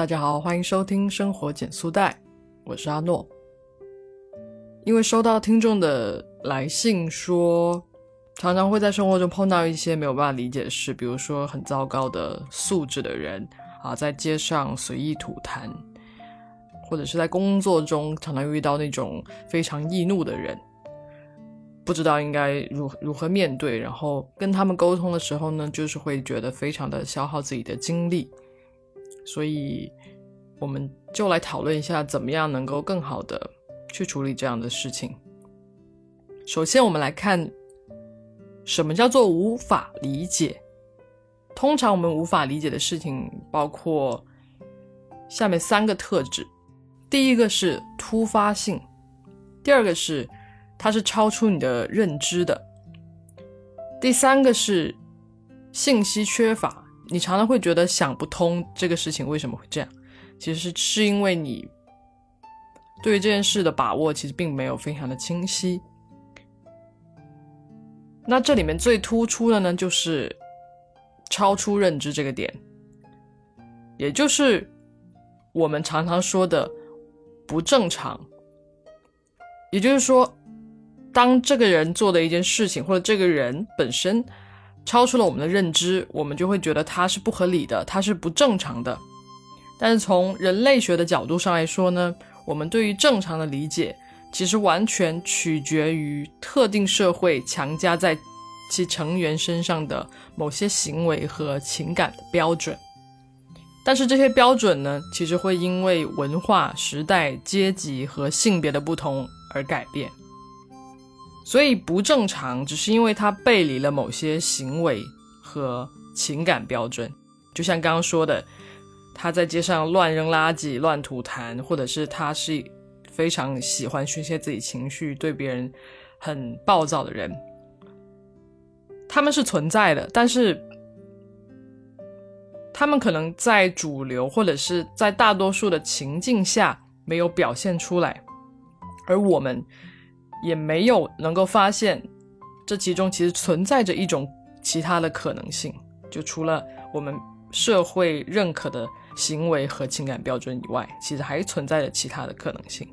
大家好，欢迎收听《生活减速带》，我是阿诺。因为收到听众的来信说，常常会在生活中碰到一些没有办法理解的事，比如说很糟糕的素质的人啊，在街上随意吐痰，或者是在工作中常常遇到那种非常易怒的人，不知道应该如何如何面对，然后跟他们沟通的时候呢，就是会觉得非常的消耗自己的精力。所以，我们就来讨论一下，怎么样能够更好的去处理这样的事情。首先，我们来看什么叫做无法理解。通常我们无法理解的事情包括下面三个特质：第一个是突发性，第二个是它是超出你的认知的，第三个是信息缺乏。你常常会觉得想不通这个事情为什么会这样，其实是是因为你对于这件事的把握其实并没有非常的清晰。那这里面最突出的呢，就是超出认知这个点，也就是我们常常说的不正常。也就是说，当这个人做的一件事情，或者这个人本身。超出了我们的认知，我们就会觉得它是不合理的，它是不正常的。但是从人类学的角度上来说呢，我们对于正常的理解，其实完全取决于特定社会强加在其成员身上的某些行为和情感的标准。但是这些标准呢，其实会因为文化、时代、阶级和性别的不同而改变。所以不正常，只是因为他背离了某些行为和情感标准。就像刚刚说的，他在街上乱扔垃圾、乱吐痰，或者是他是非常喜欢宣泄自己情绪、对别人很暴躁的人，他们是存在的，但是他们可能在主流或者是在大多数的情境下没有表现出来，而我们。也没有能够发现，这其中其实存在着一种其他的可能性，就除了我们社会认可的行为和情感标准以外，其实还存在着其他的可能性。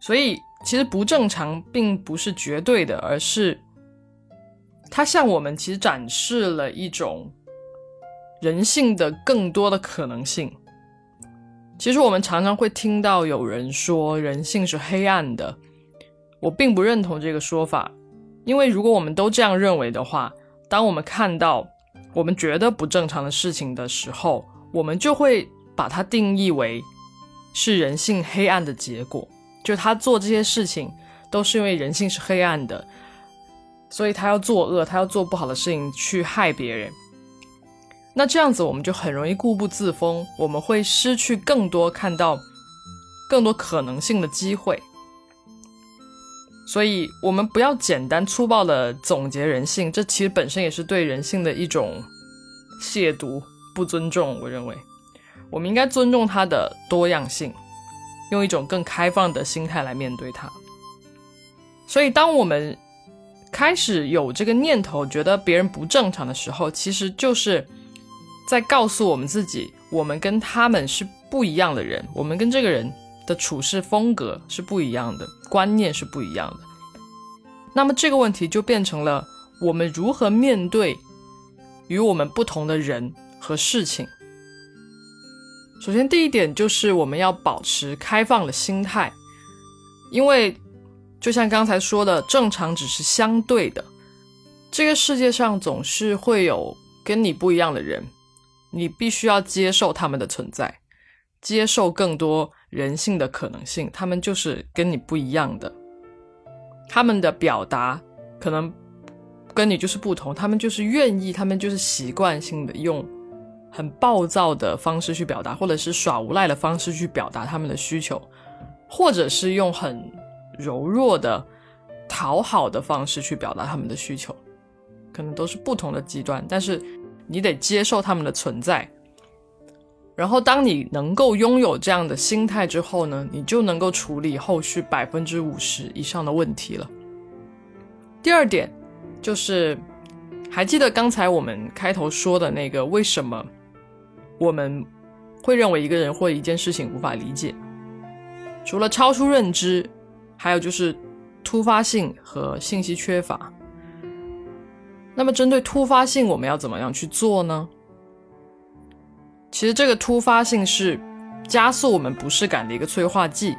所以，其实不正常并不是绝对的，而是它向我们其实展示了一种人性的更多的可能性。其实我们常常会听到有人说人性是黑暗的，我并不认同这个说法，因为如果我们都这样认为的话，当我们看到我们觉得不正常的事情的时候，我们就会把它定义为是人性黑暗的结果，就他做这些事情都是因为人性是黑暗的，所以他要作恶，他要做不好的事情去害别人。那这样子，我们就很容易固步自封，我们会失去更多看到更多可能性的机会。所以，我们不要简单粗暴的总结人性，这其实本身也是对人性的一种亵渎、不尊重。我认为，我们应该尊重它的多样性，用一种更开放的心态来面对它。所以，当我们开始有这个念头，觉得别人不正常的时候，其实就是。在告诉我们自己，我们跟他们是不一样的人，我们跟这个人的处事风格是不一样的，观念是不一样的。那么这个问题就变成了我们如何面对与我们不同的人和事情。首先，第一点就是我们要保持开放的心态，因为就像刚才说的，正常只是相对的，这个世界上总是会有跟你不一样的人。你必须要接受他们的存在，接受更多人性的可能性。他们就是跟你不一样的，他们的表达可能跟你就是不同。他们就是愿意，他们就是习惯性的用很暴躁的方式去表达，或者是耍无赖的方式去表达他们的需求，或者是用很柔弱的讨好的方式去表达他们的需求，可能都是不同的极端，但是。你得接受他们的存在，然后当你能够拥有这样的心态之后呢，你就能够处理后续百分之五十以上的问题了。第二点就是，还记得刚才我们开头说的那个为什么我们会认为一个人或一件事情无法理解。除了超出认知，还有就是突发性和信息缺乏。那么，针对突发性，我们要怎么样去做呢？其实，这个突发性是加速我们不适感的一个催化剂，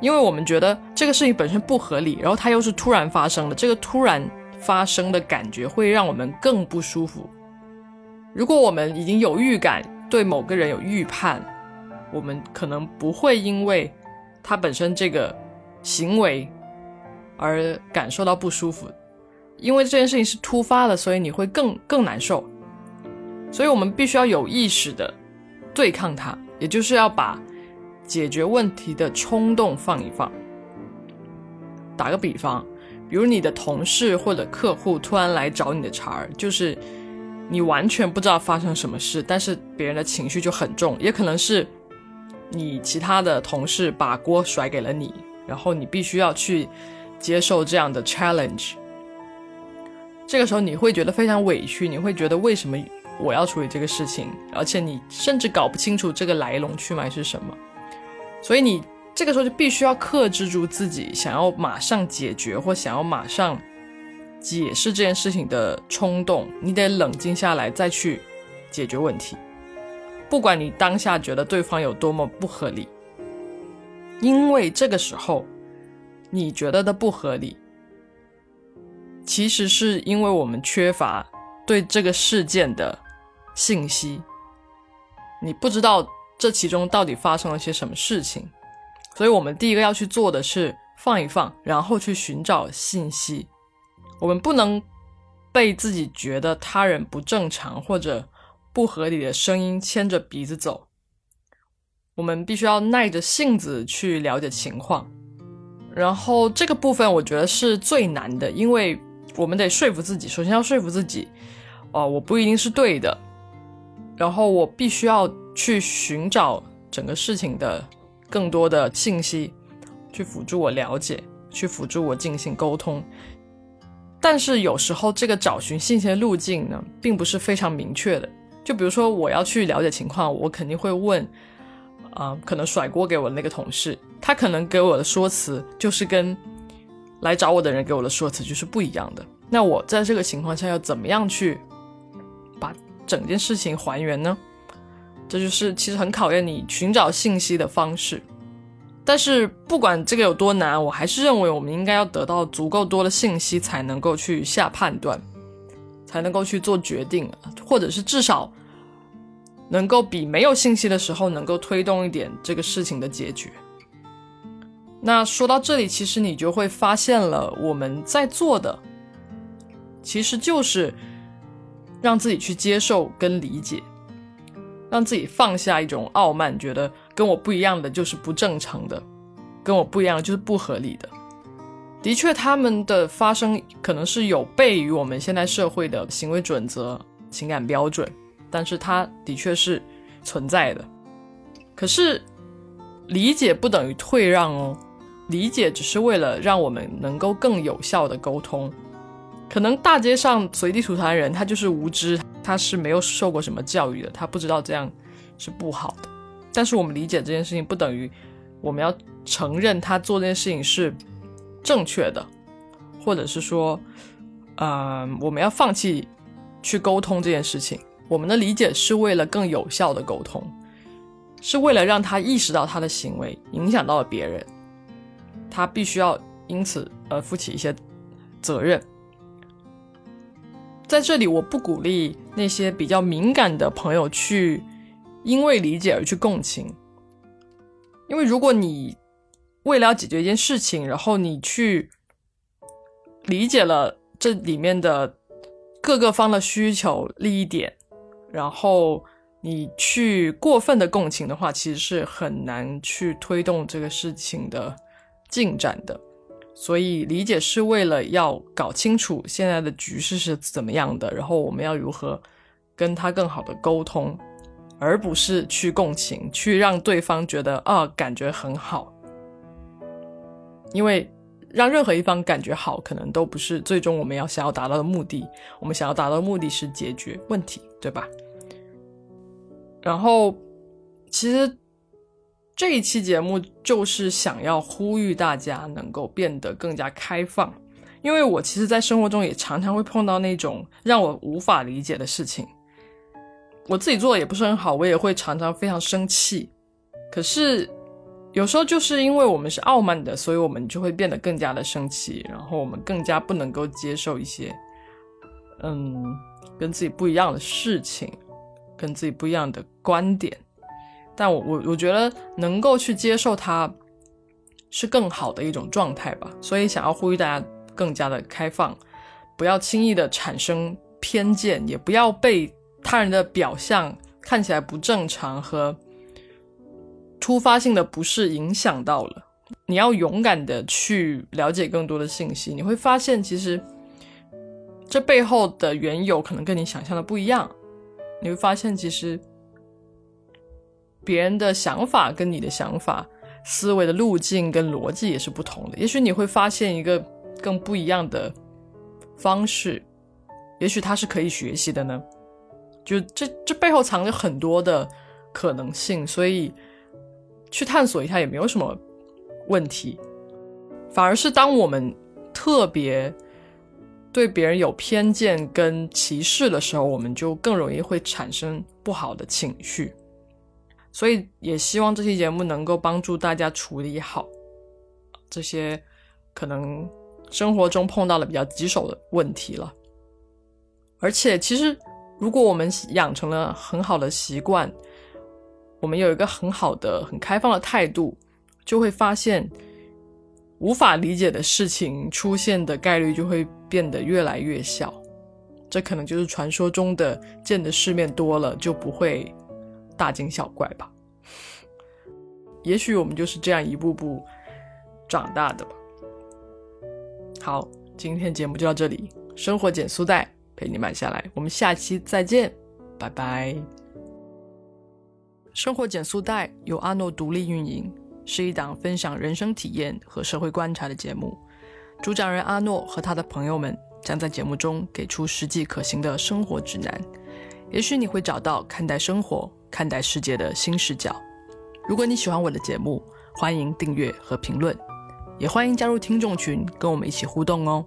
因为我们觉得这个事情本身不合理，然后它又是突然发生的，这个突然发生的感觉会让我们更不舒服。如果我们已经有预感，对某个人有预判，我们可能不会因为他本身这个行为而感受到不舒服。因为这件事情是突发的，所以你会更更难受，所以我们必须要有意识的对抗它，也就是要把解决问题的冲动放一放。打个比方，比如你的同事或者客户突然来找你的茬儿，就是你完全不知道发生什么事，但是别人的情绪就很重，也可能是你其他的同事把锅甩给了你，然后你必须要去接受这样的 challenge。这个时候你会觉得非常委屈，你会觉得为什么我要处理这个事情，而且你甚至搞不清楚这个来龙去脉是什么，所以你这个时候就必须要克制住自己想要马上解决或想要马上解释这件事情的冲动，你得冷静下来再去解决问题，不管你当下觉得对方有多么不合理，因为这个时候你觉得的不合理。其实是因为我们缺乏对这个事件的信息，你不知道这其中到底发生了些什么事情，所以我们第一个要去做的是放一放，然后去寻找信息。我们不能被自己觉得他人不正常或者不合理的声音牵着鼻子走，我们必须要耐着性子去了解情况。然后这个部分我觉得是最难的，因为。我们得说服自己，首先要说服自己，哦，我不一定是对的，然后我必须要去寻找整个事情的更多的信息，去辅助我了解，去辅助我进行沟通。但是有时候这个找寻信息的路径呢，并不是非常明确的。就比如说我要去了解情况，我肯定会问，啊，可能甩锅给我的那个同事，他可能给我的说辞就是跟。来找我的人给我的说辞就是不一样的。那我在这个情况下要怎么样去把整件事情还原呢？这就是其实很考验你寻找信息的方式。但是不管这个有多难，我还是认为我们应该要得到足够多的信息才能够去下判断，才能够去做决定，或者是至少能够比没有信息的时候能够推动一点这个事情的解决。那说到这里，其实你就会发现了，我们在做的其实就是让自己去接受跟理解，让自己放下一种傲慢，觉得跟我不一样的就是不正常的，跟我不一样就是不合理的。的确，他们的发生可能是有悖于我们现代社会的行为准则、情感标准，但是它的确是存在的。可是，理解不等于退让哦。理解只是为了让我们能够更有效的沟通。可能大街上随地吐痰的人，他就是无知，他是没有受过什么教育的，他不知道这样是不好的。但是我们理解这件事情，不等于我们要承认他做这件事情是正确的，或者是说，嗯，我们要放弃去沟通这件事情。我们的理解是为了更有效的沟通，是为了让他意识到他的行为影响到了别人。他必须要因此而负起一些责任。在这里，我不鼓励那些比较敏感的朋友去因为理解而去共情，因为如果你为了要解决一件事情，然后你去理解了这里面的各个方的需求利益点，然后你去过分的共情的话，其实是很难去推动这个事情的。进展的，所以理解是为了要搞清楚现在的局势是怎么样的，然后我们要如何跟他更好的沟通，而不是去共情，去让对方觉得啊感觉很好。因为让任何一方感觉好，可能都不是最终我们要想要达到的目的。我们想要达到的目的是解决问题，对吧？然后其实这一期节目就是想要呼吁大家能够变得更加开放，因为我其实，在生活中也常常会碰到那种让我无法理解的事情，我自己做的也不是很好，我也会常常非常生气。可是有时候就是因为我们是傲慢的，所以我们就会变得更加的生气，然后我们更加不能够接受一些，嗯，跟自己不一样的事情。跟自己不一样的观点，但我我我觉得能够去接受它，是更好的一种状态吧。所以想要呼吁大家更加的开放，不要轻易的产生偏见，也不要被他人的表象看起来不正常和突发性的不适影响到了。你要勇敢的去了解更多的信息，你会发现其实这背后的缘由可能跟你想象的不一样。你会发现，其实别人的想法跟你的想法、思维的路径跟逻辑也是不同的。也许你会发现一个更不一样的方式，也许它是可以学习的呢。就这这背后藏着很多的可能性，所以去探索一下也没有什么问题。反而是当我们特别。对别人有偏见跟歧视的时候，我们就更容易会产生不好的情绪。所以也希望这期节目能够帮助大家处理好这些可能生活中碰到的比较棘手的问题了。而且，其实如果我们养成了很好的习惯，我们有一个很好的、很开放的态度，就会发现。无法理解的事情出现的概率就会变得越来越小，这可能就是传说中的见的世面多了就不会大惊小怪吧。也许我们就是这样一步步长大的吧。好，今天节目就到这里，生活减速带陪你慢下来，我们下期再见，拜拜。生活减速带由阿诺独立运营。是一档分享人生体验和社会观察的节目，主讲人阿诺和他的朋友们将在节目中给出实际可行的生活指南，也许你会找到看待生活、看待世界的新视角。如果你喜欢我的节目，欢迎订阅和评论，也欢迎加入听众群跟我们一起互动哦。